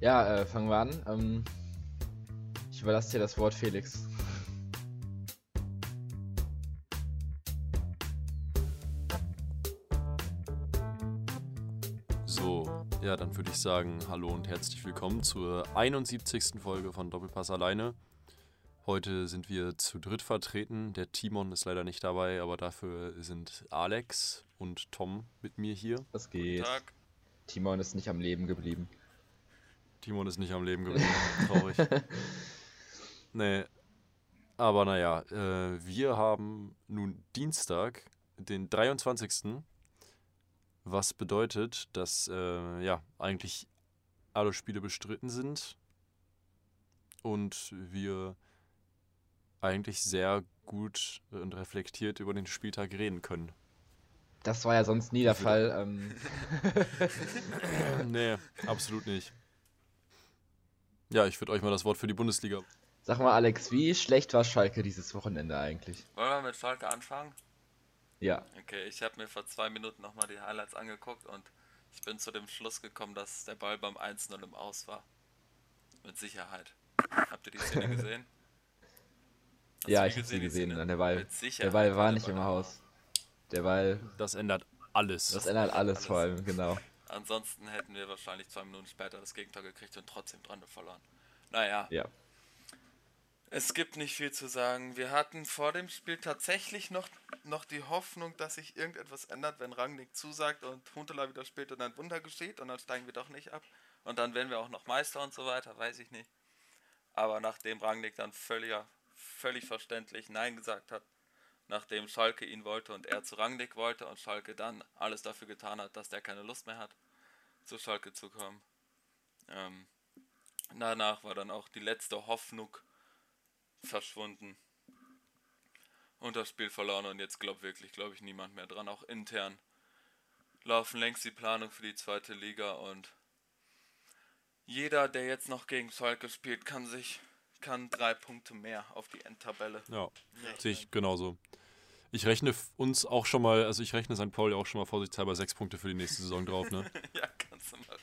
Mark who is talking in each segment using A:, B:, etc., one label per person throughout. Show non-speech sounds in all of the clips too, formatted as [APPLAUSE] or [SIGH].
A: Ja, äh, fangen wir an. Ähm, ich überlasse dir das Wort, Felix.
B: So, ja, dann würde ich sagen, hallo und herzlich willkommen zur 71. Folge von Doppelpass alleine. Heute sind wir zu dritt vertreten. Der Timon ist leider nicht dabei, aber dafür sind Alex und Tom mit mir hier.
A: Was geht?
C: Tag.
A: Timon ist nicht am Leben geblieben.
B: Timon ist nicht am Leben [LAUGHS] geblieben. Traurig. nee. Aber naja, äh, wir haben nun Dienstag, den 23. Was bedeutet, dass äh, ja eigentlich alle Spiele bestritten sind und wir eigentlich sehr gut und reflektiert über den Spieltag reden können.
A: Das war ja sonst nie der Fall. Ähm, [LAUGHS]
B: nee, absolut nicht. Ja, ich würde euch mal das Wort für die Bundesliga.
A: sag mal, Alex, wie schlecht war Schalke dieses Wochenende eigentlich?
C: Wollen wir mit Schalke anfangen?
A: Ja.
C: Okay, ich habe mir vor zwei Minuten nochmal die Highlights angeguckt und ich bin zu dem Schluss gekommen, dass der Ball beim 1-0 im Aus war. Mit Sicherheit. Habt ihr die Szene [LAUGHS] gesehen? Hast
A: ja, ich habe sie gesehen.
C: Szene?
A: Und der Ball,
C: Mit Sicherheit
A: der Ball war
C: der
A: nicht
C: Ball
A: im
C: im
A: Haus. Der Ball,
B: Das ändert alles.
A: das ändert alles,
C: Alles.
A: vor allem, genau.
C: Ansonsten hätten wir wahrscheinlich zwei Minuten später das Gegentor gekriegt und trotzdem dran verloren. Naja,
A: Ja.
C: Es gibt nicht viel zu sagen. Wir hatten vor dem Spiel tatsächlich noch, noch die Hoffnung, dass sich irgendetwas ändert, wenn Rangnick zusagt und Huntela wieder spielt und ein Wunder geschieht und dann steigen wir doch nicht ab. Und dann werden wir auch noch Meister und so weiter, weiß ich nicht. Aber nachdem Rangnick dann völliger, völlig verständlich Nein gesagt hat, nachdem Schalke ihn wollte und er zu Rangnick wollte und Schalke dann alles dafür getan hat, dass der keine Lust mehr hat, zu Schalke zu kommen. Ähm, danach war dann auch die letzte Hoffnung verschwunden. Und das Spiel verloren und jetzt glaubt wirklich, glaube ich, niemand mehr dran. Auch intern laufen längst die Planung für die zweite Liga und jeder, der jetzt noch gegen Schalke spielt, kann sich kann drei Punkte mehr auf die Endtabelle.
B: Ja, sehe ich genauso. Ich rechne uns auch schon mal, also ich rechne St. Pauli auch schon mal vorsichtshalber sechs Punkte für die nächste Saison drauf, ne? [LAUGHS]
C: ja, kannst du machen.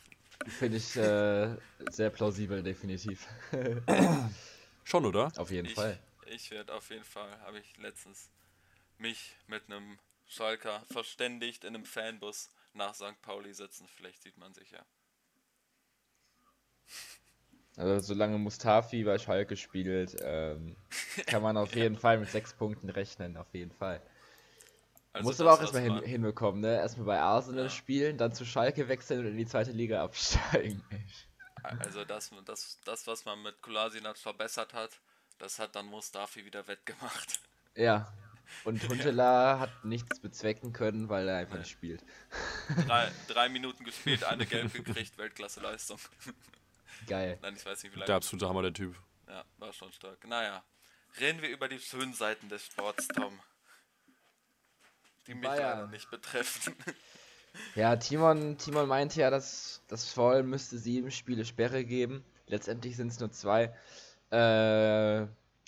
A: Finde ich äh, sehr plausibel, definitiv. [COUGHS]
B: Schon, oder?
A: Auf jeden
C: Ich,
A: Fall.
C: ich werde auf jeden Fall, habe ich letztens mich mit einem Schalker verständigt in einem Fanbus nach St. Pauli sitzen. Vielleicht sieht man sich ja.
A: Also solange Mustafi bei Schalke spielt, ähm, kann man auf [LAUGHS] jeden Fall mit sechs Punkten rechnen, auf jeden Fall.
C: Also
A: Muss aber auch erstmal hin, hinbekommen, ne? Erstmal bei Arsenal
C: Ja.
A: spielen, dann zu Schalke wechseln und in die zweite Liga absteigen.
C: Also das, das, das, was man mit Kolasinac verbessert hat, das hat dann Mustafi wieder wettgemacht.
A: Ja. [LAUGHS] Und Huntela hat nichts bezwecken können, weil er einfach
C: Nee.
A: nicht spielt.
C: Drei, [LAUGHS] drei Minuten gespielt, eine Gelb gekriegt, Weltklasse-Leistung.
A: Geil.
C: Nein, ich weiß nicht, wie lange.
B: Der absolute Hammer, der Typ.
C: Ja, war schon stark. Naja, reden wir über die schönen Seiten des Sports, Tom. Die mich leider nicht betreffen. [LAUGHS]
A: Ja, Timon, Timon meinte ja, dass das Foul müsste sieben Spiele Sperre geben. Letztendlich sind es nur zwei. Äh,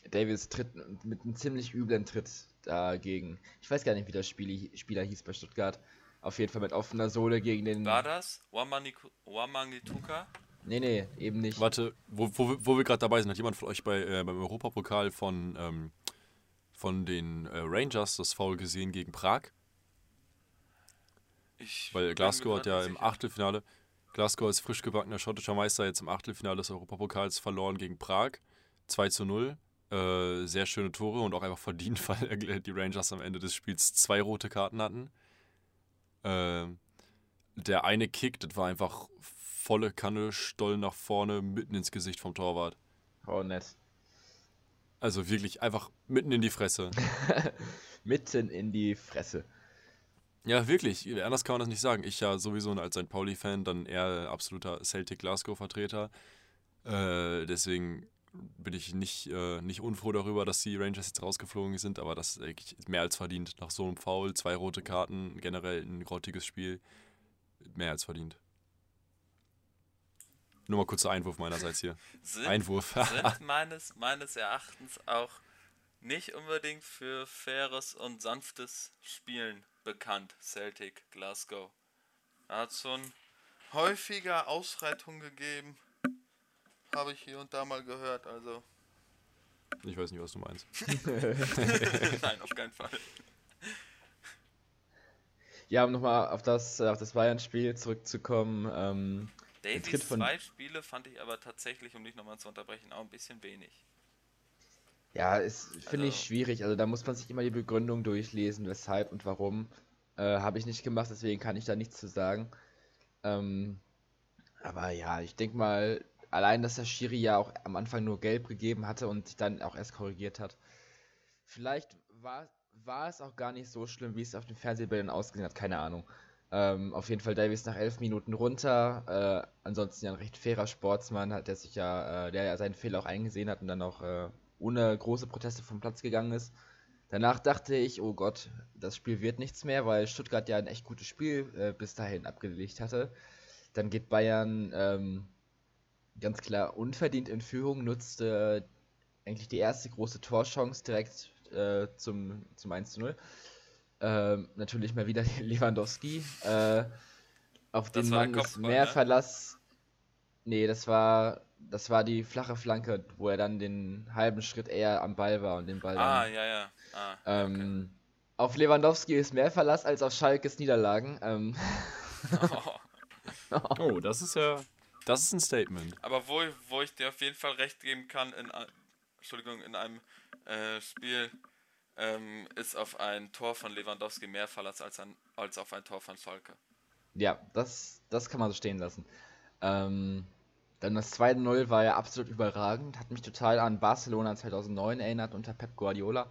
A: Davis tritt mit einem ziemlich üblen Tritt dagegen. Ich weiß gar nicht, wie der Spiel, Spieler hieß bei Stuttgart. Auf jeden Fall mit offener Sohle gegen den.
C: War das? Wamangituka?
A: Nee, nee, eben nicht.
B: Warte, wo, wo, wir- wo wir gerade dabei sind, hat jemand von euch bei, äh, beim Europapokal von, ähm, von den äh, Rangers das Foul gesehen gegen Prag?
C: Ich
B: Weil Glasgow hat ja im
C: sicher.
B: Achtelfinale, Glasgow als frisch gebackener schottischer Meister jetzt im Achtelfinale des Europapokals verloren gegen Prag. 2 zu 0. Äh, sehr schöne Tore und auch einfach verdient, [LAUGHS] weil die Rangers am Ende des Spiels zwei rote Karten hatten. Ähm, der eine Kick, das war einfach volle Kanne, Stoll nach vorne, mitten ins Gesicht vom Torwart.
A: Oh, nett.
B: Also wirklich einfach mitten in die Fresse. [LAUGHS]
A: Mitten in die Fresse.
B: Ja, wirklich. Anders kann man das nicht sagen. Ich ja sowieso als ein Pauli-Fan dann eher absoluter Celtic Glasgow-Vertreter. Äh, deswegen bin ich nicht, äh, nicht unfroh darüber, dass die Rangers jetzt rausgeflogen sind, aber das ist mehr als verdient. Nach so einem Foul, zwei rote Karten, generell ein grottiges Spiel. Mehr als verdient. Nur mal kurzer Einwurf meinerseits hier.
C: Sind,
B: Einwurf. [LAUGHS]
C: sind meines, meines Erachtens auch nicht unbedingt für faires und sanftes Spielen bekannt, Celtic Glasgow. Da hat schon häufiger Ausschreitungen gegeben. habe ich hier und da mal gehört, also.
B: Ich weiß nicht, was du meinst. [LAUGHS] [LAUGHS]
C: Nein, auf keinen Fall.
A: Ja, um nochmal auf das, auf das Bayern-Spiel zurückzukommen. Ähm,
C: Davies zwei Spiele fand ich aber tatsächlich, um dich nochmal zu unterbrechen, auch ein bisschen wenig.
A: Ja, ist, finde also... ich schwierig. Also da muss man sich immer die Begründung durchlesen, weshalb und warum. Äh, Habe ich nicht gemacht, deswegen kann ich da nichts zu sagen. Ähm, aber ja, ich denke mal, allein, dass der Schiri ja auch am Anfang nur gelb gegeben hatte und sich dann auch erst korrigiert hat. Vielleicht war, war es auch gar nicht so schlimm, wie es auf den Fernsehbildern ausgesehen hat, keine Ahnung. Ähm, auf jeden Fall Davis nach elf Minuten runter. Äh, ansonsten ja ein recht fairer Sportsmann, der sich ja, äh, der ja seinen Fehler auch eingesehen hat und dann auch äh, ohne große Proteste vom Platz gegangen ist. Danach dachte ich, oh Gott, das Spiel wird nichts mehr, weil Stuttgart ja ein echt gutes Spiel äh, bis dahin abgelegt hatte. Dann geht Bayern ähm, ganz klar unverdient in Führung, nutzte eigentlich die erste große Torchance direkt äh, zum, zum 1 zu 0. Ähm, natürlich mal wieder [LAUGHS] Lewandowski, äh, auf den man ist mehr ne? Verlass. Nee, das war das war die flache Flanke, wo er dann den halben Schritt eher am Ball war und den Ball.
C: Ah, dann, ja, ja. Ah,
A: ähm, okay. Auf Lewandowski ist mehr Verlass als auf Schalkes Niederlagen. Ähm.
B: Oh. [LAUGHS] [LAUGHS] oh, das ist ja. Das ist ein Statement.
C: Aber wo, wo ich dir auf jeden Fall recht geben kann, in, Entschuldigung, in einem äh, Spiel ähm, ist auf ein Tor von Lewandowski mehr Verlass als, ein, als auf ein Tor von Schalke.
A: Ja, das, das kann man so stehen lassen. Ähm, dann das 2-0 war ja absolut überragend, hat mich total an Barcelona 2009 erinnert unter Pep Guardiola.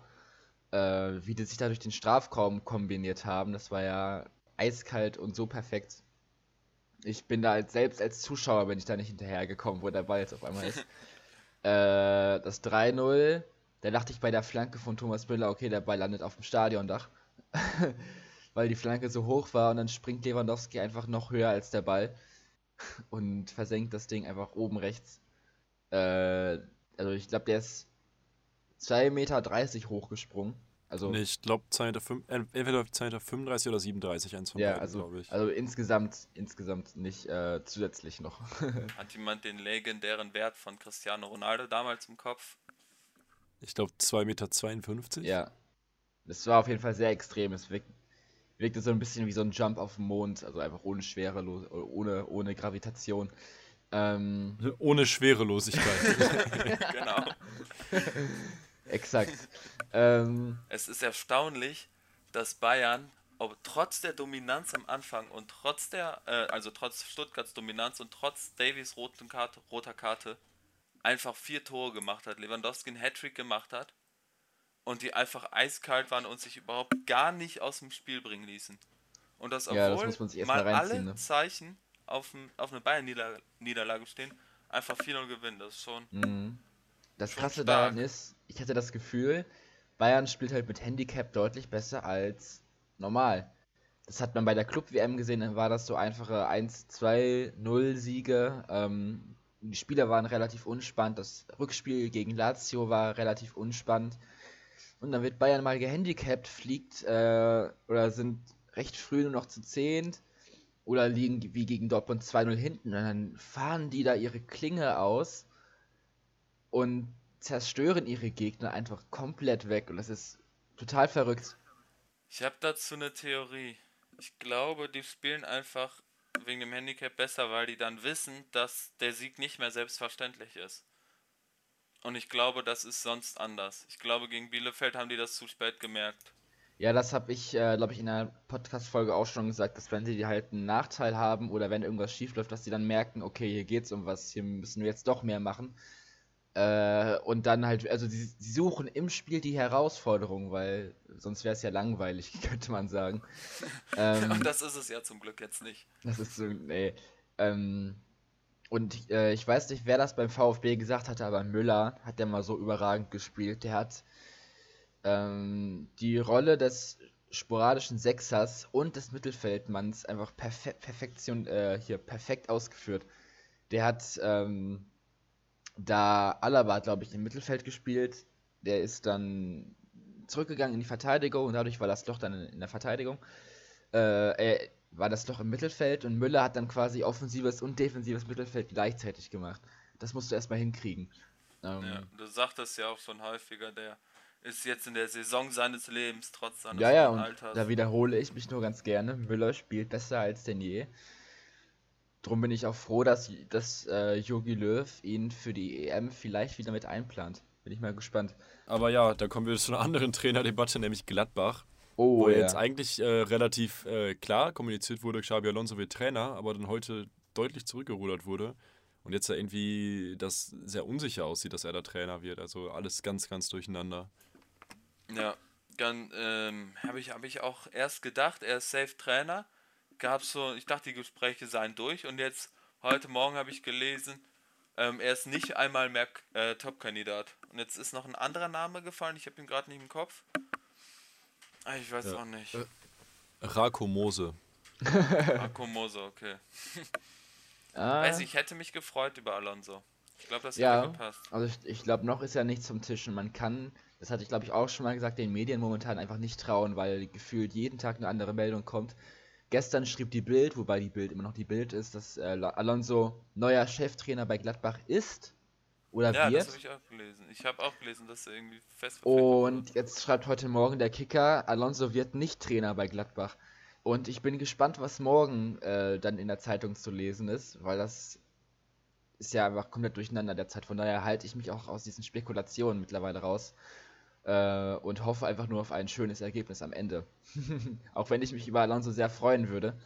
A: Äh, wie die sich da durch den Strafraum kombiniert haben, das war ja eiskalt und so perfekt. Ich bin da als, selbst als Zuschauer bin ich da nicht hinterhergekommen, wo der Ball jetzt auf einmal ist. [LAUGHS] äh, das 3-0 da dachte ich bei der Flanke von Thomas Müller, okay, der Ball landet auf dem Stadiondach. [LAUGHS] Weil die Flanke so hoch war und dann springt Lewandowski einfach noch höher als der Ball und versenkt das Ding einfach oben rechts. Äh, also ich glaube, der ist 2,30 Meter hochgesprungen. Also,
B: nee, ich glaube entweder 2,35 Meter oder 37, eins von
A: ja, beiden, also, glaube ich. Also insgesamt, insgesamt nicht äh, zusätzlich noch. [LAUGHS]
C: Hat jemand den legendären Wert von Cristiano Ronaldo damals im Kopf?
B: Ich glaube 2,52 Meter.
A: Ja. Das war auf jeden Fall sehr extrem. Es wirkt, wirkte so ein bisschen wie so ein Jump auf den Mond, also einfach ohne Schwere, ohne, ohne Gravitation. Ähm,
B: ohne Schwerelosigkeit. [LAUGHS]
C: genau. [LAUGHS]
A: Exakt. ähm,
C: es ist erstaunlich, dass Bayern, ob trotz der Dominanz am Anfang und trotz der, äh, also trotz Stuttgarts Dominanz und trotz Davies roten Karte, roter Karte, einfach vier Tore gemacht hat, Lewandowski einen Hattrick gemacht hat und die einfach eiskalt waren und sich überhaupt gar nicht aus dem Spiel bringen ließen. Und das obwohl
A: ja, das mal, mal alle
C: ne? Zeichen auf, ein, auf eine Bayern-Niederlage stehen, einfach 4-0 gewinnen. Das ist schon.
A: Mhm. Das schon Krasse stark. daran ist, ich hatte das Gefühl, Bayern spielt halt mit Handicap deutlich besser als normal. Das hat man bei der Club-WM gesehen, dann war das so einfache 1-2-0-Siege. Ähm, die Spieler waren relativ unspannend. Das Rückspiel gegen Lazio war relativ unspannend. Und dann wird Bayern mal gehandicapt, fliegt äh, oder sind recht früh nur noch zu zehnt oder liegen wie gegen Dortmund 2-0 hinten. Und dann fahren die da ihre Klinge aus und zerstören ihre Gegner einfach komplett weg. Und das ist total verrückt.
C: Ich habe dazu eine Theorie. Ich glaube, die spielen einfach wegen dem Handicap besser, weil die dann wissen, dass der Sieg nicht mehr selbstverständlich ist. Und ich glaube, das ist sonst anders. Ich glaube, gegen Bielefeld haben die das zu spät gemerkt.
A: Ja, das habe ich, äh, glaube ich, in der Podcast-Folge auch schon gesagt, dass wenn sie halt einen Nachteil haben oder wenn irgendwas schief läuft, dass sie dann merken, okay, hier geht's um was, hier müssen wir jetzt doch mehr machen. Äh, und dann halt, also sie, sie, suchen im Spiel die Herausforderung, weil sonst wäre es ja langweilig, [LAUGHS] könnte man sagen. [LAUGHS]
C: ähm, ja, das ist es ja zum Glück jetzt nicht.
A: Das ist so, nee. Ähm, und äh, ich weiß nicht, wer das beim VfB gesagt hatte, aber Müller hat ja mal so überragend gespielt. Der hat ähm, die Rolle des sporadischen Sechsers und des Mittelfeldmanns einfach perfe Perfektion, äh, hier perfekt ausgeführt. Der hat ähm, da Alaba hat, glaube ich, im Mittelfeld gespielt. Der ist dann zurückgegangen in die Verteidigung und dadurch war das Loch dann in, der Verteidigung. Äh, war das Loch im Mittelfeld und Müller hat dann quasi offensives und defensives Mittelfeld gleichzeitig gemacht. das musst du erstmal hinkriegen.
C: Ähm, ja, du sagtest ja auch schon häufiger, der ist jetzt in der Saison seines Lebens, trotz seines
A: ja, ja, und Alters. Da wiederhole ich mich nur ganz gerne. Müller spielt besser als denn je. Drum bin ich auch froh, dass, dass äh, Jogi Löw ihn für die EM vielleicht wieder mit einplant. Bin ich mal gespannt.
B: Aber ja, da kommen wir zu einer anderen Trainerdebatte, nämlich Gladbach. Oh, wo ja. jetzt eigentlich äh, relativ äh, klar kommuniziert wurde, Xabi Alonso wird Trainer, aber dann heute deutlich zurückgerudert wurde. Und jetzt ja irgendwie das sehr unsicher aussieht, dass er der Trainer wird. Also alles ganz, ganz durcheinander.
C: Ja, dann ähm, habe ich, hab ich auch erst gedacht, er ist Safe Trainer. Gab so, ich dachte, die Gespräche seien durch und jetzt, heute Morgen habe ich gelesen, ähm, er ist nicht einmal mehr äh, Top-Kandidat. Und jetzt ist noch ein anderer Name gefallen, ich habe ihn gerade nicht im Kopf. Ah, ich weiß ja. auch nicht. Äh,
B: Rako Mose. [LAUGHS]
C: Rako Mose, okay. ah. Weiß ich, hätte mich gefreut über Alonso. Ich glaube, das
A: ja, hätte gepasst. Also ich, ich glaube, noch ist ja nichts zum Tischen. Man kann das hatte ich glaube ich auch schon mal gesagt, den Medien momentan einfach nicht trauen, weil gefühlt jeden Tag eine andere Meldung kommt. Gestern schrieb die Bild, wobei die Bild immer noch die Bild ist, dass äh, Alonso neuer Cheftrainer bei Gladbach ist oder ja, wird. Ja, das
C: habe ich auch gelesen. Ich habe auch gelesen, dass er irgendwie fest
A: Und jetzt schreibt heute Morgen der Kicker, Alonso wird nicht Trainer bei Gladbach. Und ich bin gespannt, was morgen äh, dann in der Zeitung zu lesen ist, weil das ist ja einfach komplett durcheinander derzeit. Von daher halte ich mich auch aus diesen Spekulationen mittlerweile raus äh, und hoffe einfach nur auf ein schönes Ergebnis am Ende. [LAUGHS] auch wenn ich mich über Alonso sehr freuen würde.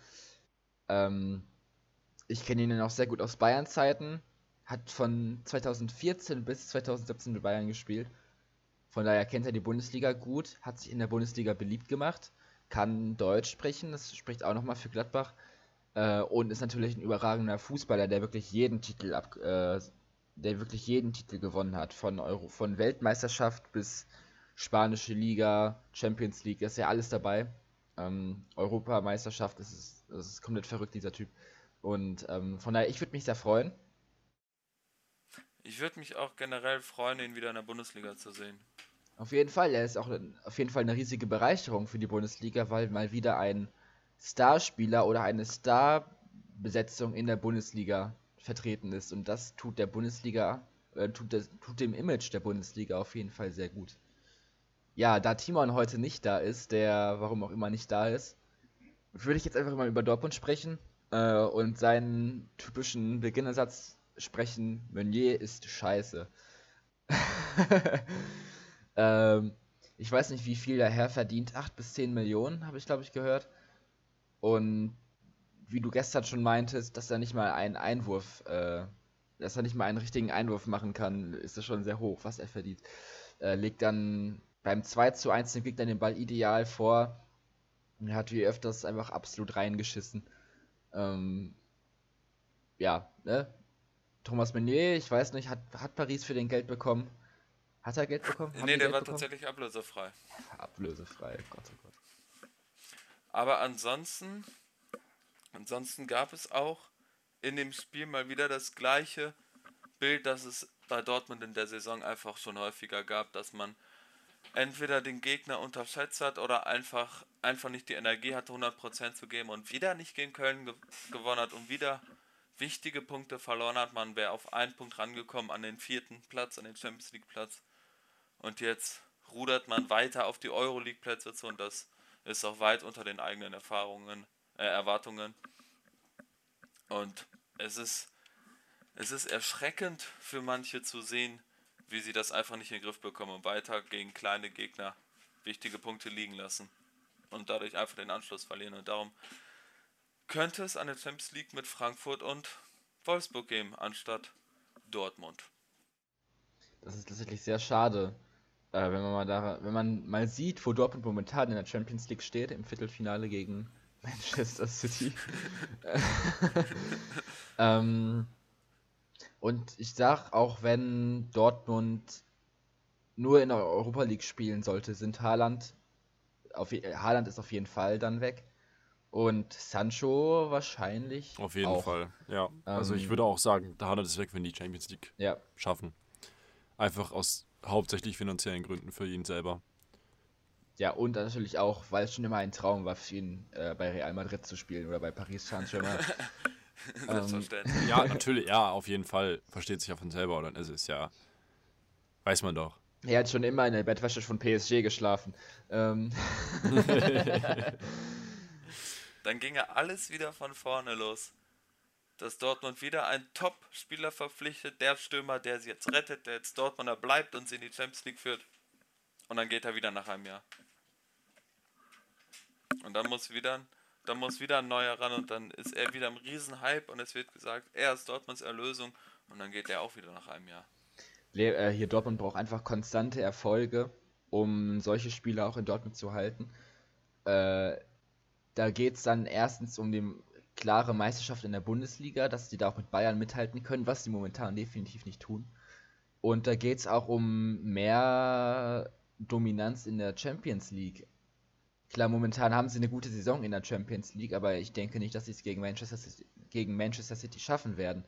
A: Ähm, ich kenne ihn auch sehr gut aus Bayern-Zeiten. Hat von 2014 bis 2017 mit Bayern gespielt. Von daher kennt er die Bundesliga gut, hat sich in der Bundesliga beliebt gemacht, kann Deutsch sprechen, das spricht auch nochmal für Gladbach. Äh, und ist natürlich ein überragender Fußballer, der wirklich jeden Titel ab, äh, der wirklich jeden Titel gewonnen hat. Von Euro, von Weltmeisterschaft bis spanische Liga, Champions League, ist ja alles dabei. Ähm, Europameisterschaft, das ist, das ist komplett verrückt, dieser Typ. Und ähm, von daher, ich würde mich sehr freuen.
C: Ich würde mich auch generell freuen, ihn wieder in der Bundesliga zu sehen.
A: Auf jeden Fall, er ist auch auf jeden Fall eine riesige Bereicherung für die Bundesliga, weil mal wieder ein Starspieler oder eine Starbesetzung in der Bundesliga vertreten ist. Und das tut der Bundesliga, äh, tut, das, tut dem Image der Bundesliga auf jeden Fall sehr gut ja, da Timon heute nicht da ist, der warum auch immer nicht da ist, würde ich jetzt einfach mal über Dortmund sprechen äh, und seinen typischen Beginnersatz sprechen: Meunier ist scheiße. [LAUGHS] ähm, ich weiß nicht, wie viel der Herr verdient. 8 bis 10 Millionen, habe ich glaube ich gehört. Und wie du gestern schon meintest, dass er nicht mal einen Einwurf, äh, dass er nicht mal einen richtigen Einwurf machen kann, ist das schon sehr hoch, was er verdient. Äh, legt dann beim 2 zu 1 den Gegner den Ball ideal vor. Er hat wie öfters einfach absolut reingeschissen. Ähm, ja, ne? Thomas Meunier, ich weiß nicht, hat, hat Paris für den Geld bekommen? Hat er Geld bekommen?
C: Haben nee, der Geld war bekommen? tatsächlich ablösefrei.
A: Ablösefrei, Gott oh Gott.
C: Aber ansonsten, ansonsten gab es auch in dem Spiel mal wieder das gleiche Bild, das es bei Dortmund in der Saison einfach schon häufiger gab, dass man entweder den Gegner unterschätzt hat oder einfach, einfach nicht die Energie hatte, 100% zu geben und wieder nicht gegen Köln ge gewonnen hat und wieder wichtige Punkte verloren hat. Man wäre auf einen Punkt rangekommen an den vierten Platz, an den Champions League Platz. Und jetzt rudert man weiter auf die Euroleague Plätze zu und das ist auch weit unter den eigenen Erfahrungen, äh, Erwartungen. Und es ist, es ist erschreckend für manche zu sehen, wie sie das einfach nicht in den Griff bekommen und weiter gegen kleine Gegner wichtige Punkte liegen lassen und dadurch einfach den Anschluss verlieren. Und darum könnte es eine Champions League mit Frankfurt und Wolfsburg geben, anstatt Dortmund.
A: Das ist tatsächlich sehr schade, äh, wenn man mal da, wenn man mal sieht, wo Dortmund momentan in der Champions League steht, im Viertelfinale gegen [LAUGHS] Manchester City. [LAUGHS] [LAUGHS] ähm, und ich sag, auch wenn Dortmund nur in der Europa League spielen sollte, sind Haaland, auf, Haaland ist auf jeden Fall dann weg. Und Sancho wahrscheinlich.
B: Auf jeden auch. Fall, ja. Ähm, also ich würde auch sagen, Haaland ist weg, wenn die Champions League ja. schaffen. Einfach aus hauptsächlich finanziellen Gründen für ihn selber.
A: Ja, und natürlich auch, weil es schon immer ein Traum war für ihn, äh, bei Real Madrid zu spielen oder bei Paris Saint-Germain. [LAUGHS] [LAUGHS]
B: Selbstverständlich. ja, natürlich, ja, auf jeden Fall. Versteht sich ja von selber, oder? Es ist ja. Weiß man doch.
A: Er hat schon immer in der Bettwäsche von PSG geschlafen. Ähm. [LAUGHS]
C: Dann ging er alles wieder von vorne los. Dass Dortmund wieder einen Top-Spieler verpflichtet, der Stürmer, der sie jetzt rettet, der jetzt Dortmunder bleibt und sie in die Champions League führt. Und dann geht er wieder nach einem Jahr. Und dann muss wieder, dann muss wieder ein neuer ran und dann ist er wieder im Riesenhype und es wird gesagt, er ist Dortmunds Erlösung und dann geht er auch wieder nach einem Jahr.
A: Äh, hier Dortmund braucht einfach konstante Erfolge, um solche Spieler auch in Dortmund zu halten. Äh, da geht es dann erstens um die klare Meisterschaft in der Bundesliga, dass die da auch mit Bayern mithalten können, was sie momentan definitiv nicht tun. Und da geht es auch um mehr Dominanz in der Champions League. Klar, momentan haben sie eine gute Saison in der Champions League, aber ich denke nicht, dass sie es gegen Manchester, City, gegen Manchester City schaffen werden.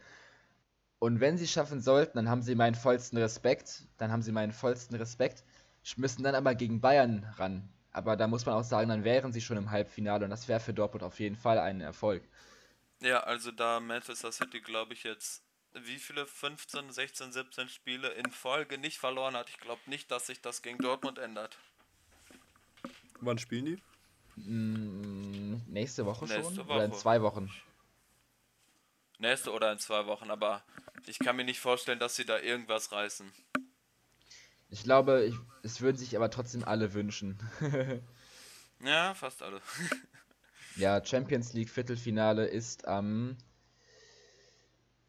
A: Und wenn sie es schaffen sollten, dann haben sie meinen vollsten Respekt. Dann haben sie meinen vollsten Respekt. Müssen dann aber gegen Bayern ran. Aber da muss man auch sagen, dann wären sie schon im Halbfinale und das wäre für Dortmund auf jeden Fall ein Erfolg.
C: Ja, also da Manchester City, glaube ich, jetzt wie viele 15, 16, 17 Spiele in Folge nicht verloren hat. Ich glaube nicht, dass sich das gegen Dortmund ändert.
B: Wann spielen die?
A: Mm, nächste Woche nächste schon? Woche. Oder in zwei Wochen?
C: Nächste oder in zwei Wochen, aber ich kann mir nicht vorstellen, dass sie da irgendwas reißen.
A: Ich glaube, ich, es würden sich aber trotzdem alle wünschen. [LAUGHS]
C: ja, fast alle. [LAUGHS]
A: ja, Champions League Viertelfinale ist am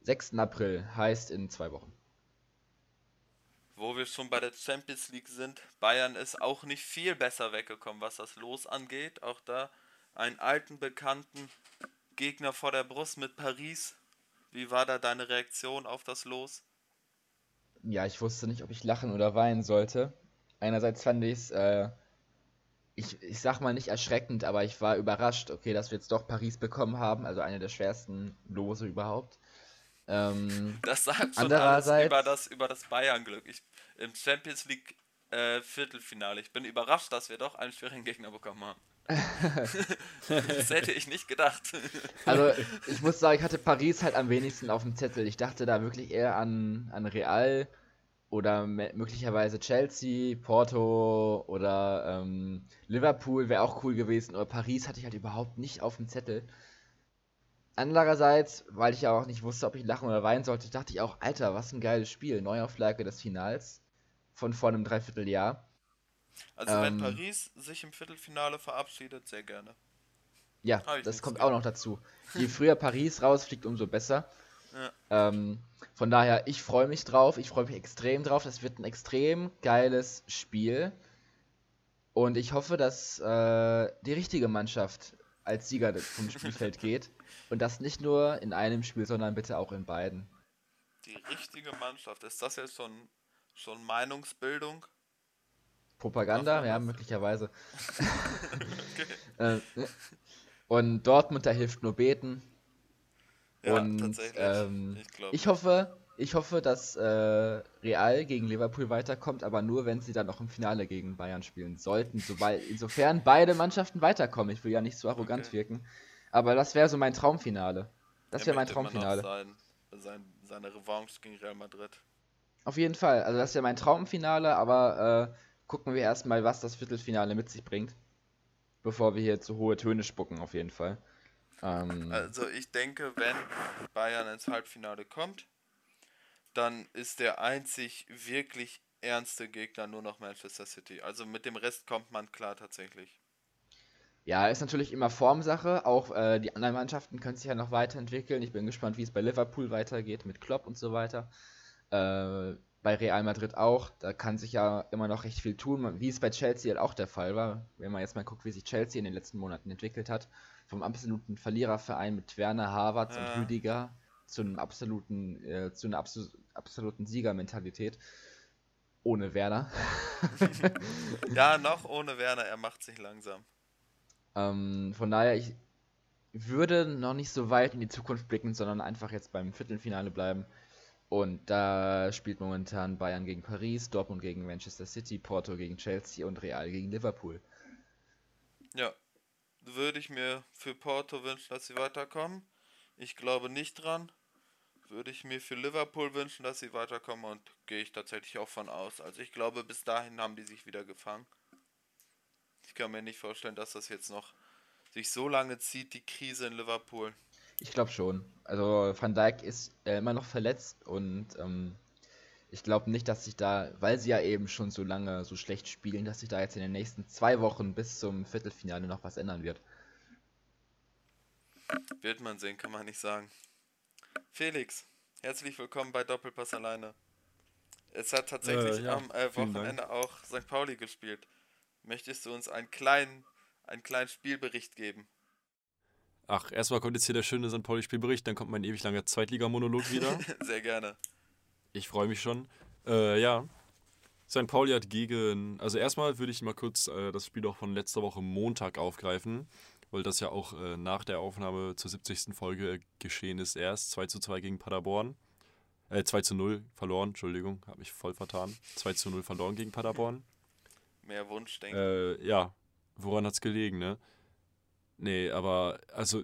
A: 6. April, heißt in zwei Wochen.
C: Wo wir schon bei der Champions League sind, Bayern ist auch nicht viel besser weggekommen, was das Los angeht. Auch da einen alten, bekannten Gegner vor der Brust mit Paris. Wie war da deine Reaktion auf das Los?
A: Ja, ich wusste nicht, ob ich lachen oder weinen sollte. Einerseits fand ich es, äh, ich, ich sag mal nicht erschreckend, aber ich war überrascht, okay, dass wir jetzt doch Paris bekommen haben, also eine der schwersten Lose überhaupt. Ähm,
C: das sagt schon alles über das, über das Bayern-Glück. Im Champions League äh, Viertelfinale. Ich bin überrascht, dass wir doch einen schweren Gegner bekommen haben. [LAUGHS] das hätte ich nicht gedacht.
A: Also, ich muss sagen, ich hatte Paris halt am wenigsten auf dem Zettel. Ich dachte da wirklich eher an, an Real oder möglicherweise Chelsea, Porto oder ähm, Liverpool wäre auch cool gewesen. Aber Paris hatte ich halt überhaupt nicht auf dem Zettel. Andererseits, weil ich ja auch nicht wusste, ob ich lachen oder weinen sollte, dachte ich auch, Alter, was ein geiles Spiel. Neuauflage des Finals von vor einem Dreivierteljahr.
C: Also ähm, wenn Paris sich im Viertelfinale verabschiedet, sehr gerne.
A: Ja, das kommt auch noch dazu. Je früher Paris rausfliegt, umso besser. Ja. Ähm, von daher, ich freue mich drauf. Ich freue mich extrem drauf. Das wird ein extrem geiles Spiel. Und ich hoffe, dass äh, die richtige Mannschaft als Sieger vom Spielfeld [LAUGHS] geht. Und das nicht nur in einem Spiel, sondern bitte auch in beiden.
C: Die richtige Mannschaft, ist das jetzt schon, schon Meinungsbildung?
A: Propaganda, ja, möglicherweise. [LAUGHS] okay. [LAUGHS] Äh, und Dortmund, da hilft nur beten. Ja, und tatsächlich. Ähm, ich, ich, hoffe, ich hoffe, dass äh, Real gegen Liverpool weiterkommt, aber nur, wenn sie dann noch im Finale gegen Bayern spielen sollten. Sobald, [LAUGHS] insofern beide Mannschaften weiterkommen. Ich will ja nicht so arrogant okay. wirken. Aber das wäre so mein Traumfinale. Das wäre mein Traumfinale.
C: Sein, sein, seine Revanche gegen Real Madrid.
A: Auf jeden Fall. Also das wäre mein Traumfinale, aber äh, gucken wir erstmal, was das Viertelfinale mit sich bringt. Bevor wir hier zu hohe Töne spucken, auf jeden Fall.
C: Ähm, also ich denke, wenn Bayern ins Halbfinale kommt, dann ist der einzig wirklich ernste Gegner nur noch Manchester City. Also mit dem Rest kommt man klar tatsächlich.
A: Ja, ist natürlich immer Formsache. Auch äh, die anderen Mannschaften können sich ja noch weiterentwickeln. Ich bin gespannt, wie es bei Liverpool weitergeht mit Klopp und so weiter. Äh, bei Real Madrid auch. Da kann sich ja immer noch recht viel tun, wie es bei Chelsea halt auch der Fall war. Wenn man jetzt mal guckt, wie sich Chelsea in den letzten Monaten entwickelt hat. Vom absoluten Verliererverein mit Werner, Havertz ja. und Rüdiger zu einem absoluten, äh, zu einer absol absoluten Siegermentalität. Ohne Werner. [LAUGHS]
C: ja, noch ohne Werner, er macht sich langsam.
A: Ähm, von daher, ich würde noch nicht so weit in die Zukunft blicken, sondern einfach jetzt beim Viertelfinale bleiben. Und da spielt momentan Bayern gegen Paris, Dortmund gegen Manchester City, Porto gegen Chelsea und Real gegen Liverpool.
C: Ja, würde ich mir für Porto wünschen, dass sie weiterkommen. Ich glaube nicht dran. Würde ich mir für Liverpool wünschen, dass sie weiterkommen und gehe ich tatsächlich auch von aus. Also ich glaube, bis dahin haben die sich wieder gefangen. Ich kann mir nicht vorstellen, dass das jetzt noch sich so lange zieht, die Krise in Liverpool.
A: Ich glaube schon. Also Van Dijk ist äh, immer noch verletzt und ähm, ich glaube nicht, dass sich da, weil sie ja eben schon so lange so schlecht spielen, dass sich da jetzt in den nächsten zwei Wochen bis zum Viertelfinale noch was ändern wird.
C: Wird man sehen, kann man nicht sagen. Felix, herzlich willkommen bei Doppelpass alleine. Es hat tatsächlich
B: Äh, ja,
C: am äh, Wochenende auch St. Pauli gespielt. Möchtest du uns einen kleinen, einen kleinen Spielbericht geben?
B: Ach, erstmal kommt jetzt hier der schöne St. Pauli-Spielbericht, dann kommt mein ewig langer Zweitligamonolog wieder. [LAUGHS]
C: Sehr gerne.
B: Ich freue mich schon. Äh, ja. St. Pauli hat gegen. Also, erstmal würde ich mal kurz äh, das Spiel auch von letzter Woche Montag aufgreifen, weil das ja auch äh, nach der Aufnahme zur 70. Folge geschehen ist. Erst 2 zu 2 gegen Paderborn. Äh, 2 zu 0 verloren, Entschuldigung, habe mich voll vertan. 2 zu 0 verloren gegen Paderborn.
C: Mehr Wunschdenken.
B: Äh, ja, woran hat's gelegen, ne? Nee, aber also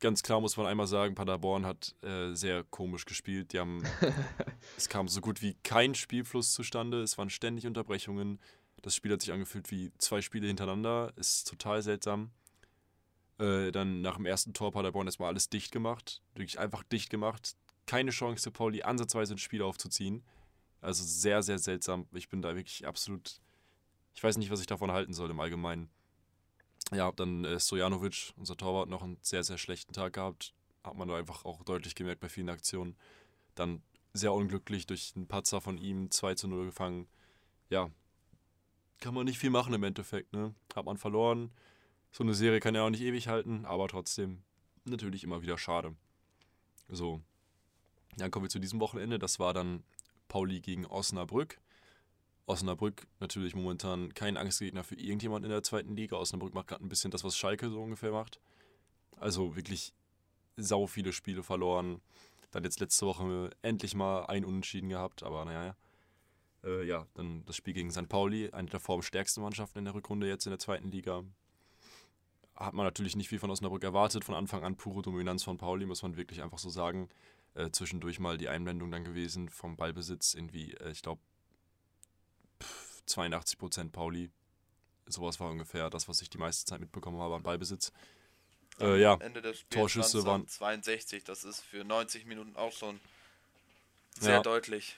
B: ganz klar muss man einmal sagen, Paderborn hat äh, sehr komisch gespielt. Die haben, [LAUGHS] es kam so gut wie kein Spielfluss zustande. Es waren ständig Unterbrechungen. Das Spiel hat sich angefühlt wie zwei Spiele hintereinander. Ist total seltsam. Äh, dann nach dem ersten Tor Paderborn erstmal alles dicht gemacht. Wirklich einfach dicht gemacht. Keine Chance für Pauli, ansatzweise ein Spiel aufzuziehen. Also sehr, sehr seltsam. Ich bin da wirklich absolut. Ich weiß nicht, was ich davon halten soll im Allgemeinen. Ja, dann äh, Stojanovic, unser Torwart, noch einen sehr, sehr schlechten Tag gehabt. Hat man da einfach auch deutlich gemerkt bei vielen Aktionen. Dann sehr unglücklich durch einen Patzer von ihm 2 zu 0 gefangen. Ja, kann man nicht viel machen im Endeffekt, ne? Hat man verloren. So eine Serie kann ja auch nicht ewig halten, aber trotzdem natürlich immer wieder schade. So, dann kommen wir zu diesem Wochenende. Das war dann Pauli gegen Osnabrück. Osnabrück natürlich momentan kein Angstgegner für irgendjemand in der zweiten Liga. Osnabrück macht gerade ein bisschen das, was Schalke so ungefähr macht. Also wirklich sau viele Spiele verloren. Dann jetzt letzte Woche endlich mal ein Unentschieden gehabt, aber naja. Äh, ja, dann das Spiel gegen St. Pauli, eine der formstärksten Mannschaften in der Rückrunde jetzt in der zweiten Liga. Hat man natürlich nicht viel von Osnabrück erwartet. Von Anfang an pure Dominanz von Pauli, muss man wirklich einfach so sagen. Äh, zwischendurch mal die Einblendung dann gewesen vom Ballbesitz, irgendwie, äh, ich glaube, 82% Pauli. Sowas war ungefähr das, was ich die meiste Zeit mitbekommen habe an Ballbesitz. Äh, ja, Torschüsse waren-
C: 62. Das ist für 90 Minuten auch schon sehr
B: Ja.
C: deutlich.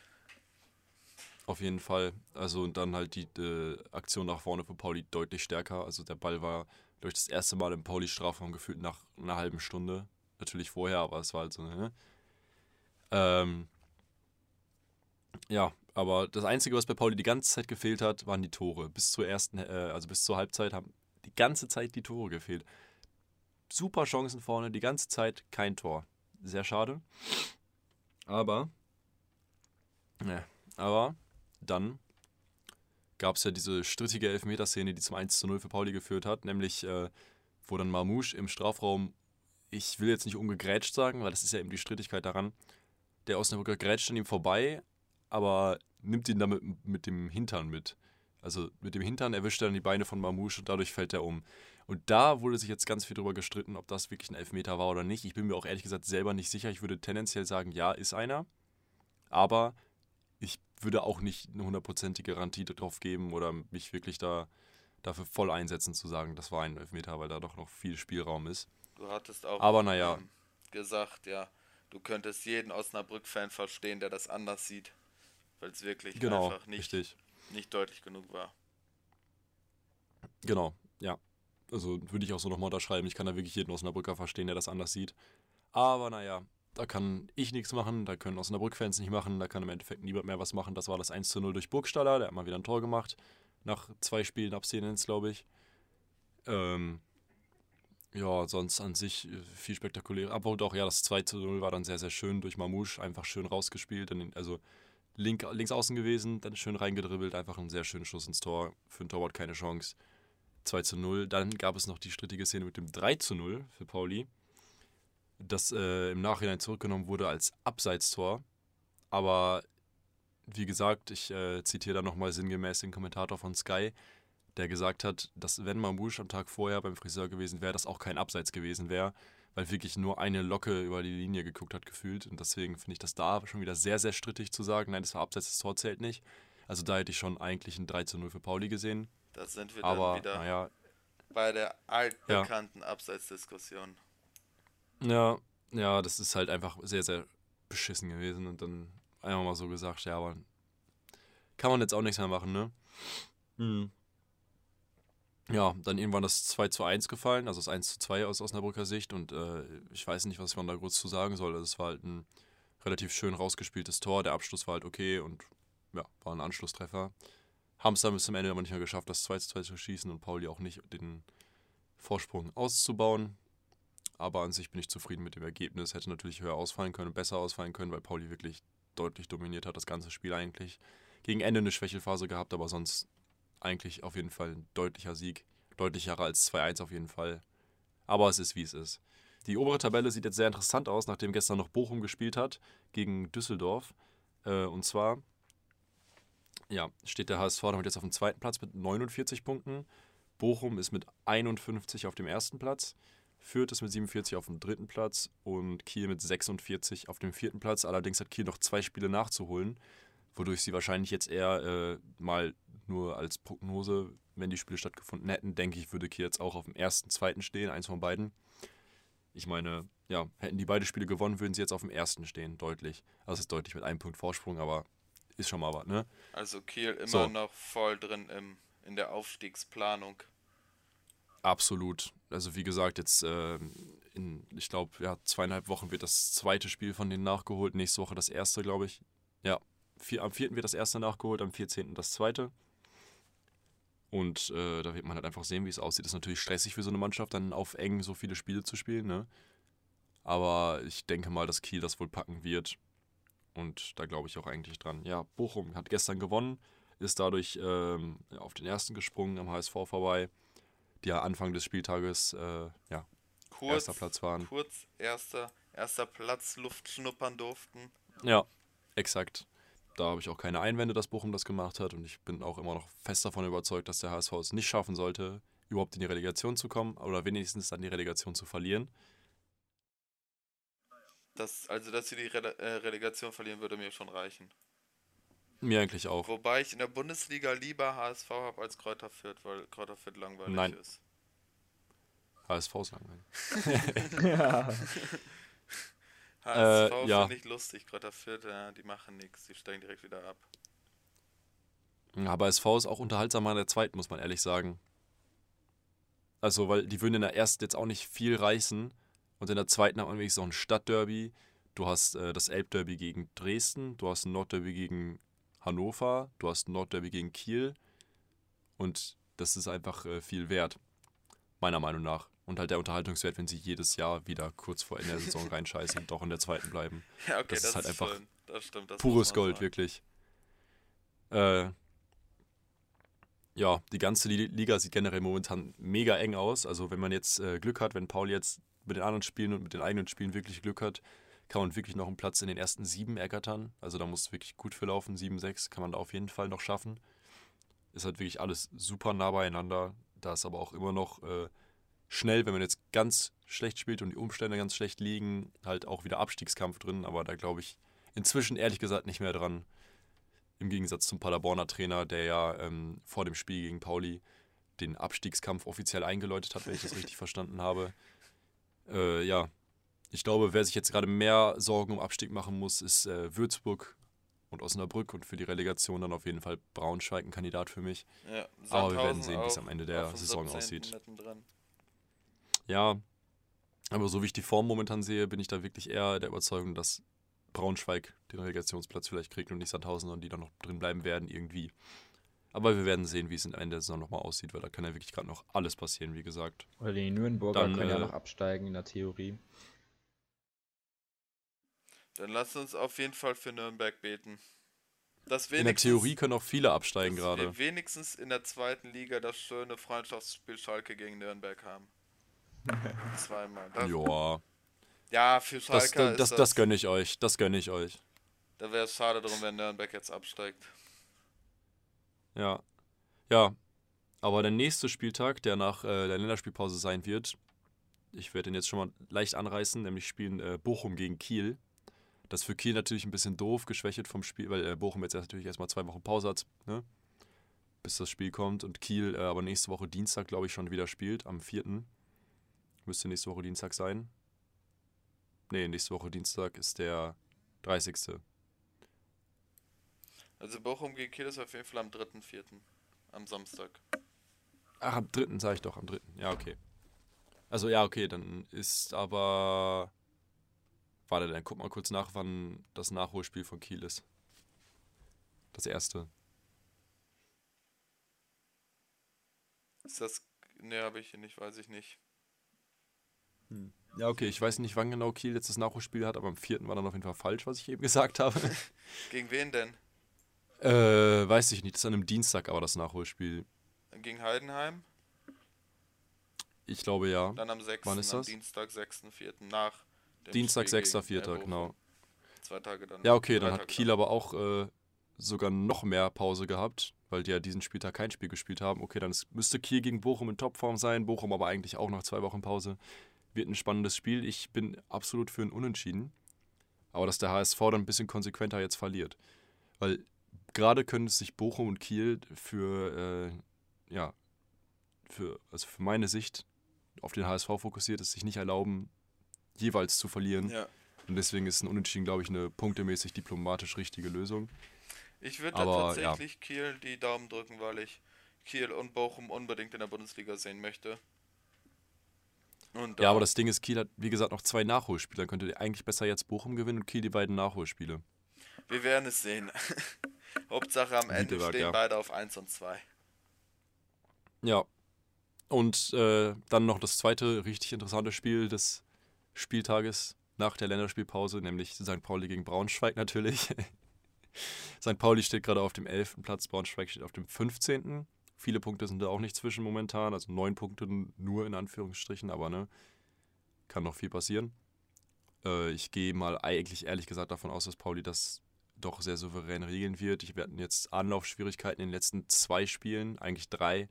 B: auf jeden Fall. Also und dann halt die äh, Aktion nach vorne für Pauli deutlich stärker. Also der Ball war durch das erste Mal im Pauli-Strafraum gefühlt nach einer halben Stunde. Natürlich vorher, aber es war halt so, ne? Ähm, ja, aber das Einzige, was bei Pauli die ganze Zeit gefehlt hat, waren die Tore. Bis zur ersten, äh, also bis zur Halbzeit haben die ganze Zeit die Tore gefehlt. Super Chancen vorne, die ganze Zeit kein Tor. Sehr schade. Aber, ne, aber dann gab es ja diese strittige Elfmeterszene, die zum 1 zu 0 für Pauli geführt hat, nämlich äh, wo dann Marmouche im Strafraum, ich will jetzt nicht umgegrätscht sagen, weil das ist ja eben die Strittigkeit daran, der Osnabrücker grätscht an ihm vorbei, aber nimmt ihn damit mit dem Hintern mit. Also mit dem Hintern erwischt er dann die Beine von Marmouche und dadurch fällt er um. Und da wurde sich jetzt ganz viel drüber gestritten, ob das wirklich ein Elfmeter war oder nicht. Ich bin mir auch ehrlich gesagt selber nicht sicher. Ich würde tendenziell sagen, ja, ist einer. Aber ich würde auch nicht eine hundertprozentige Garantie darauf geben oder mich wirklich da dafür voll einsetzen zu sagen, das war ein Elfmeter, weil da doch noch viel Spielraum ist.
C: Du hattest auch
B: Aber naja.
C: ähm, gesagt, ja, du könntest jeden Osnabrück-Fan verstehen, der das anders sieht. Weil es wirklich
B: Genau,
C: einfach nicht,
B: richtig.
C: nicht deutlich genug war.
B: Genau, ja. Also würde ich auch so nochmal unterschreiben. Ich kann da wirklich jeden Osnabrücker verstehen, der das anders sieht. Aber naja, da kann ich nichts machen, da können Osnabrück-Fans nicht machen, da kann im Endeffekt niemand mehr was machen. Das war das 1 zu 0 durch Burgstaller, der hat mal wieder ein Tor gemacht. Nach zwei Spielen Abstinenz, glaube ich. Ähm, ja, sonst an sich äh, viel spektakulär. Aber doch, ja, das 2 zu 0 war dann sehr, sehr schön durch Mamouche, einfach schön rausgespielt. Also link, links außen gewesen, dann schön reingedribbelt, einfach ein sehr schönen Schuss ins Tor. Für ein Torwart keine Chance. 2 zu 0. Dann gab es noch die strittige Szene mit dem 3 zu 0 für Pauli, das äh, im Nachhinein zurückgenommen wurde als Abseitstor. Aber wie gesagt, ich äh, zitiere da nochmal sinngemäß den Kommentator von Sky, der gesagt hat, dass wenn Mamouche am Tag vorher beim Friseur gewesen wäre, das auch kein Abseits gewesen wäre, weil wirklich nur eine Locke über die Linie geguckt hat, gefühlt. Und deswegen finde ich das da schon wieder sehr, sehr strittig zu sagen, nein, das war abseits des Tor zählt nicht. Also da hätte ich schon eigentlich ein 3 zu 0 für Pauli gesehen.
C: Da sind wir
B: Aber,
C: dann wieder
B: naja,
C: bei der altbekannten Abseitsdiskussion.
B: ja, ja, das ist halt einfach sehr, sehr beschissen gewesen. Und dann einfach mal so gesagt, ja, aber kann man jetzt auch nichts mehr machen, ne? Hm. Ja, dann irgendwann das 2 zu 1 gefallen, also das 1 zu 2 aus Osnabrücker Sicht und äh, ich weiß nicht, was man da groß zu sagen soll. Also es war halt ein relativ schön rausgespieltes Tor, der Abschluss war halt okay und ja, war ein Anschlusstreffer. Haben es dann bis zum Ende aber nicht mehr geschafft, das 2 zu 2 zu schießen und Pauli auch nicht den Vorsprung auszubauen. Aber an sich bin ich zufrieden mit dem Ergebnis. Hätte natürlich höher ausfallen können, besser ausfallen können, weil Pauli wirklich deutlich dominiert hat, das ganze Spiel eigentlich. Gegen Ende eine Schwächelphase gehabt, aber sonst eigentlich auf jeden Fall ein deutlicher Sieg. Deutlicherer als 2-1 auf jeden Fall. Aber es ist wie es ist. Die obere Tabelle sieht jetzt sehr interessant aus, nachdem gestern noch Bochum gespielt hat gegen Düsseldorf. Äh, und zwar ja, steht der HSV damit jetzt auf dem zweiten Platz mit 49 Punkten. Bochum ist mit 51 auf dem ersten Platz. Fürth ist mit 47 auf dem dritten Platz und Kiel mit 46 auf dem vierten Platz. Allerdings hat Kiel noch zwei Spiele nachzuholen, wodurch sie wahrscheinlich jetzt eher äh, mal nur als Prognose, wenn die Spiele stattgefunden hätten, denke ich, würde Kiel jetzt auch auf dem ersten, zweiten stehen, eins von beiden. Ich meine, ja, hätten die beide Spiele gewonnen, würden sie jetzt auf dem ersten stehen, deutlich. Also es ist deutlich mit einem Punkt Vorsprung, aber ist schon mal was, ne?
C: Also Kiel immer
B: So.
C: noch voll drin im, in der Aufstiegsplanung.
B: Absolut. Also wie gesagt, jetzt ähm, in, ich glaube, ja, zweieinhalb Wochen wird das zweite Spiel von denen nachgeholt. Nächste Woche das erste, glaube ich. Ja, vier, am 4. wird das erste nachgeholt, am 14. das zweite. Und äh, da wird man halt einfach sehen, wie es aussieht. Das ist natürlich stressig für so eine Mannschaft, dann auf eng so viele Spiele zu spielen, ne? Aber ich denke mal, dass Kiel das wohl packen wird. Und da glaube ich auch eigentlich dran. Ja, Bochum hat gestern gewonnen, ist dadurch ähm, auf den ersten gesprungen am HSV vorbei die ja Anfang des Spieltages äh, ja,
C: Kurz,
B: erster Platz waren.
C: kurz erster, erster Platz, Luft schnuppern durften.
B: Ja, exakt. Da habe ich auch keine Einwände, dass Bochum das gemacht hat und ich bin auch immer noch fest davon überzeugt, dass der HSV es nicht schaffen sollte, überhaupt in die Relegation zu kommen oder wenigstens dann die Relegation zu verlieren.
C: Das, also, dass sie die Rele äh, Relegation verlieren, würde mir schon reichen.
B: Mir eigentlich auch.
C: Wobei ich in der Bundesliga lieber HSV habe als Kräuter Fürth, weil Kräuter Fürth langweilig
B: Nein.
C: ist.
B: HSV ist langweilig. [LAUGHS] [LAUGHS]
A: ja. [LAUGHS]
C: HSV
B: Äh, ja.
C: finde ich lustig, Kräuter Fürth, ja, die machen nichts, die steigen direkt wieder ab.
B: Ja, Aber SV ist auch unterhaltsamer in der zweiten, muss man ehrlich sagen. Also, weil die würden in der ersten jetzt auch nicht viel reißen. Und in der zweiten hat man wenigstens noch ein Stadtderby. Du hast äh, das Elbderby gegen Dresden, du hast ein Nordderby gegen Hannover, du hast ein Nordderby gegen Kiel. Und das ist einfach äh, viel wert, meiner Meinung nach. Und halt der Unterhaltungswert, wenn sie jedes Jahr wieder kurz vor Ende der Saison [LAUGHS] reinscheißen und doch in der zweiten bleiben.
C: Ja, okay,
B: Das
C: das,
B: ist halt
C: ist
B: einfach
C: schön. Das stimmt, das
B: Pures Gold, wirklich. Äh, ja, die ganze Li- Liga sieht generell momentan mega eng aus. Also wenn man jetzt äh, Glück hat, wenn Paul jetzt mit den anderen Spielen und mit den eigenen Spielen wirklich Glück hat, kann man wirklich noch einen Platz in den ersten sieben ergattern. Also da muss es wirklich gut für laufen. Sieben, sechs kann man da auf jeden Fall noch schaffen. Ist halt wirklich alles super nah beieinander. Da ist aber auch immer noch äh, schnell, wenn man jetzt ganz schlecht spielt und die Umstände ganz schlecht liegen, halt auch wieder Abstiegskampf drin. Aber da glaube ich inzwischen ehrlich gesagt nicht mehr dran. Im Gegensatz zum Paderborner Trainer, der ja ähm, vor dem Spiel gegen Pauli den Abstiegskampf offiziell eingeläutet hat, wenn ich das [LAUGHS] richtig verstanden habe. Äh, ja, ich glaube, wer sich jetzt gerade mehr Sorgen um Abstieg machen muss, ist äh, Würzburg und Osnabrück und für die Relegation dann auf jeden Fall Braunschweig ein Kandidat für mich.
C: Ja,
B: Aber wir werden sehen, wie es am Ende der Saison
C: 17.
B: aussieht.
C: mittendrin.
B: Ja, aber so wie ich die Form momentan sehe, bin ich da wirklich eher der Überzeugung, dass Braunschweig den Relegationsplatz vielleicht kriegt und nicht Sandhausen und die dann noch drin bleiben werden irgendwie. Aber wir werden sehen, wie es am Ende der Saison nochmal aussieht, weil da kann ja wirklich gerade noch alles passieren, wie gesagt.
A: Oder die Nürnberger
B: Dann,
A: können ja
B: äh,
A: noch absteigen in der Theorie.
C: Dann lasst uns auf jeden Fall für Nürnberg beten. Das
B: In der Theorie können auch viele absteigen gerade.
C: wir wenigstens in der zweiten Liga das schöne Freundschaftsspiel Schalke gegen Nürnberg haben. Zweimal. Das,
B: Joa,
C: ja, für
B: das,
C: Schalke
B: das,
C: ist
B: das, das gönne ich euch. Das gönne ich euch.
C: Da wäre es schade drum, wenn Nürnberg jetzt absteigt.
B: Ja. Ja. Aber der nächste Spieltag, der nach äh, der Länderspielpause sein wird, Ich werde den jetzt schon mal leicht anreißen, nämlich spielen äh, Bochum gegen Kiel. Das ist für Kiel natürlich ein bisschen doof, geschwächt vom Spiel, weil äh, Bochum jetzt erst natürlich erstmal zwei Wochen Pause hat, ne? bis das Spiel kommt. Und Kiel äh, aber nächste Woche Dienstag, glaube ich, schon wieder spielt, am 4. Müsste nächste Woche Dienstag sein. Ne, nächste Woche Dienstag ist der 30.
C: Also Bochum gegen Kiel ist auf jeden Fall am 3.4. Am Samstag.
B: Ach, am 3. sage ich doch, am 3. Ja, okay. Also ja, okay, dann ist aber. Warte, dann guck mal kurz nach, wann das Nachholspiel von Kiel ist. Das erste.
C: Ist das. Ne, habe ich hier nicht, weiß ich nicht.
B: Hm. Ja, okay, ich weiß nicht, wann genau Kiel jetzt das Nachholspiel hat, aber am 4. war dann auf jeden Fall falsch, was ich eben gesagt habe. [LAUGHS]
C: Gegen wen denn?
B: Äh, weiß ich nicht, das ist an einem Dienstag aber das Nachholspiel.
C: Gegen Heidenheim?
B: Ich glaube ja.
C: Dann am 6.
B: Wann ist
C: am
B: das?
C: Dienstag, 6.4. nach dem
B: Dienstag,
C: Spiel
B: 6.4.,
C: gegen, äh, Bochum.
B: genau.
C: Zwei Tage dann.
B: Ja, okay, dann hat Kiel aber auch äh, sogar noch mehr Pause gehabt, weil die ja diesen Spieltag kein Spiel gespielt haben. Okay, dann ist, müsste Kiel gegen Bochum in Topform sein, Bochum aber eigentlich auch nach zwei Wochen Pause. Wird ein spannendes Spiel. Ich bin absolut für ein Unentschieden. Aber dass der HSV dann ein bisschen konsequenter jetzt verliert. Weil gerade können es sich Bochum und Kiel für, äh, ja, für, also für meine Sicht auf den HSV fokussiert, es sich nicht erlauben, jeweils zu verlieren.
C: Ja.
B: Und deswegen ist ein Unentschieden, glaube ich, eine punktemäßig diplomatisch richtige Lösung.
C: Ich würde tatsächlich Kiel die Daumen drücken, weil ich Kiel und Bochum unbedingt in der Bundesliga sehen möchte. Und,
B: Ja,
C: äh,
B: aber das Ding ist, Kiel hat, wie gesagt, noch zwei Nachholspiele. Dann könnte eigentlich besser jetzt Bochum gewinnen und Kiel die beiden Nachholspiele.
C: wir werden es sehen. [LAUGHS] Hauptsache am Ende
B: Wiedeberg,
C: stehen
B: ja.
C: beide auf 1 und 2.
B: Ja. Und äh, dann noch das zweite richtig interessante Spiel des Spieltages nach der Länderspielpause, nämlich St. Pauli gegen Braunschweig natürlich. [LAUGHS] St. Pauli steht gerade auf dem 11. Platz, Braunschweig steht auf dem 15. Viele Punkte sind da auch nicht zwischen momentan, also neun Punkte nur in Anführungsstrichen, aber ne, kann noch viel passieren. Äh, ich gehe mal eigentlich ehrlich gesagt davon aus, dass Pauli das doch sehr souverän regeln wird. Ich werde jetzt Anlaufschwierigkeiten in den letzten zwei Spielen, eigentlich drei.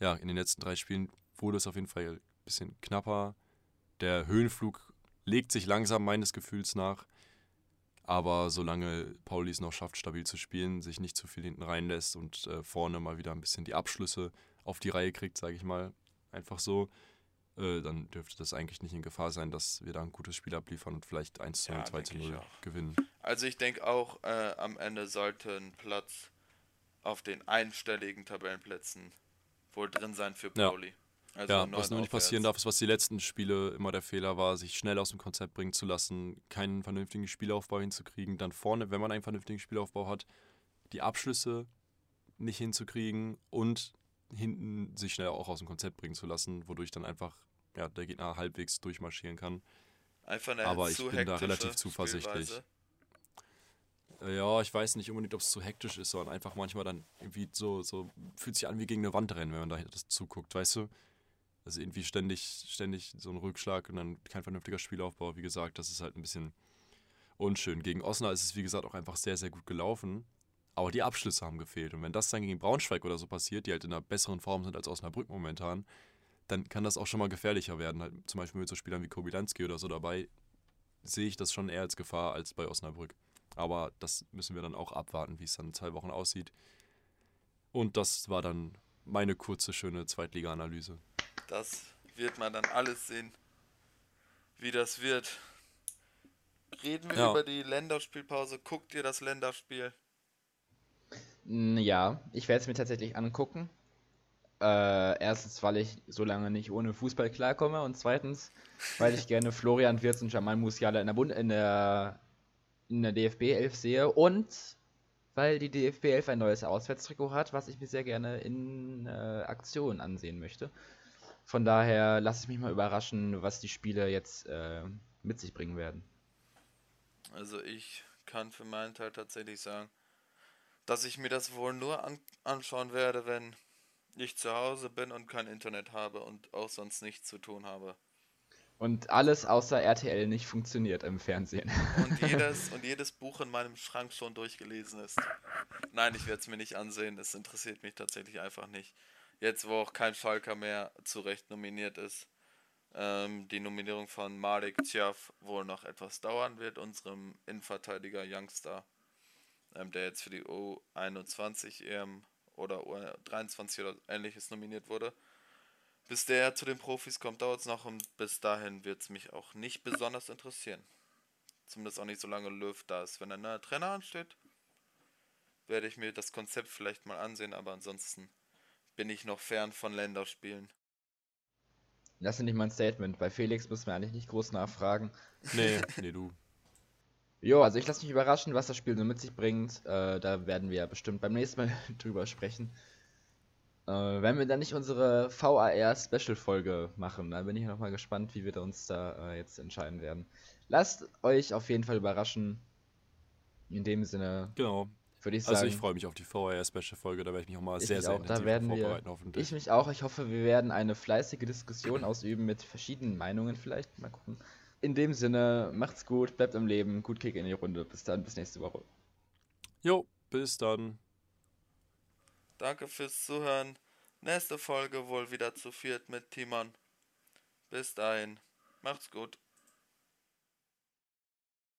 B: Ja, in den letzten drei Spielen wurde es auf jeden Fall ein bisschen knapper. Der Höhenflug legt sich langsam meines Gefühls nach. Aber solange Pauli es noch schafft, stabil zu spielen, sich nicht zu viel hinten reinlässt und äh, vorne mal wieder ein bisschen die Abschlüsse auf die Reihe kriegt, sage ich mal, einfach so, äh, dann dürfte das eigentlich nicht in Gefahr sein, dass wir da ein gutes Spiel abliefern und vielleicht 1 zu 0,
C: Ja,
B: 2 zu
C: denke ich
B: 0
C: auch.
B: gewinnen.
C: Also ich denke auch, äh, am Ende sollte ein Platz auf den einstelligen Tabellenplätzen wohl drin sein für
B: Ja.
C: Also
B: Ja, was nur nicht passieren darf, ist, was die letzten Spiele immer der Fehler war, sich schnell aus dem Konzept bringen zu lassen, keinen vernünftigen Spielaufbau hinzukriegen, dann vorne, wenn man einen vernünftigen Spielaufbau hat, die Abschlüsse nicht hinzukriegen und hinten sich schnell auch aus dem Konzept bringen zu lassen, wodurch dann einfach ja, der Gegner halbwegs durchmarschieren kann.
C: Einfach eine
B: Aber ich
C: zu
B: bin da relativ zuversichtlich.
C: Spielweise.
B: Ja, ich weiß nicht unbedingt, ob es zu hektisch ist, sondern einfach manchmal dann irgendwie so, so fühlt sich an wie gegen eine Wand rennen, wenn man da das zuguckt, weißt du? Also irgendwie ständig, ständig so ein Rückschlag und dann kein vernünftiger Spielaufbau. Wie gesagt, das ist halt ein bisschen unschön. Gegen Osnabrück ist es, wie gesagt, auch einfach sehr, sehr gut gelaufen. Aber die Abschlüsse haben gefehlt. Und wenn das dann gegen Braunschweig oder so passiert, die halt in einer besseren Form sind als Osnabrück momentan, dann kann das auch schon mal gefährlicher werden. Halt zum Beispiel mit so Spielern wie Kobilanski oder so dabei, sehe ich das schon eher als Gefahr als bei Osnabrück. Aber das müssen wir dann auch abwarten, wie es dann in zwei Wochen aussieht. Und das war dann meine kurze, schöne Zweitliga-Analyse.
C: Das wird man dann alles sehen, wie das wird. Reden wir
B: Ja.
C: über die Länderspielpause. Guckt ihr das Länderspiel?
A: N- Ja, ich werde es mir tatsächlich angucken. Äh, erstens, weil ich so lange nicht ohne Fußball klarkomme und zweitens, weil ich gerne Florian Wirtz und Jamal Musiala in der, Bund in der, in der DFB 11 sehe und weil die DFB 11 ein neues Auswärtstrikot hat, was ich mir sehr gerne in äh, Aktion ansehen möchte. Von daher lasse ich mich mal überraschen, was die Spiele jetzt äh, mit sich bringen werden.
C: Also ich kann für meinen Teil tatsächlich sagen, dass ich mir das wohl nur an anschauen werde, wenn ich zu Hause bin und kein Internet habe und auch sonst nichts zu tun habe.
A: Und alles außer RTL nicht funktioniert im Fernsehen.
C: Und jedes, [LAUGHS] und jedes Buch in meinem Schrank schon durchgelesen ist. Nein, ich werde es mir nicht ansehen. Es interessiert mich tatsächlich einfach nicht. Jetzt, wo auch kein Schalker mehr zu Recht nominiert ist, ähm, die Nominierung von Malik Tjaf wohl noch etwas dauern wird, unserem Innenverteidiger Youngster, ähm, der jetzt für die U21 EM oder U23 oder ähnliches nominiert wurde. Bis der zu den Profis kommt, dauert es noch und bis dahin wird es mich auch nicht besonders interessieren. Zumindest auch nicht so lange Löw da ist. Wenn ein neuer Trainer ansteht, werde ich mir das Konzept vielleicht mal ansehen, aber ansonsten bin ich noch fern von Länderspielen.
A: Das ist nicht mein Statement. Bei Felix müssen wir eigentlich nicht groß nachfragen.
B: Nee, nee, du. [LAUGHS]
A: Jo, also ich lasse mich überraschen, was das Spiel so mit sich bringt. Äh, da werden wir bestimmt beim nächsten Mal [LAUGHS] drüber sprechen. Äh, wenn wir dann nicht unsere VAR-Special-Folge machen, dann bin ich nochmal gespannt, wie wir uns da äh, jetzt entscheiden werden. Lasst euch auf jeden Fall überraschen. In dem Sinne.
B: Genau. Würde ich sagen. Also ich freue mich auf die VAR-Special-Folge, da werde ich mich auch mal sehr, sehr
A: auch, da werden wir, hoffentlich. Ich mich auch. Ich hoffe, wir werden eine fleißige Diskussion ausüben mit verschiedenen Meinungen vielleicht. Mal gucken. In dem Sinne, macht's gut, bleibt am Leben, gut Kick in die Runde. Bis dann, bis nächste Woche.
B: Jo, bis dann.
C: Danke fürs Zuhören. Nächste Folge wohl wieder zu viert mit Timon. Bis dahin, macht's gut.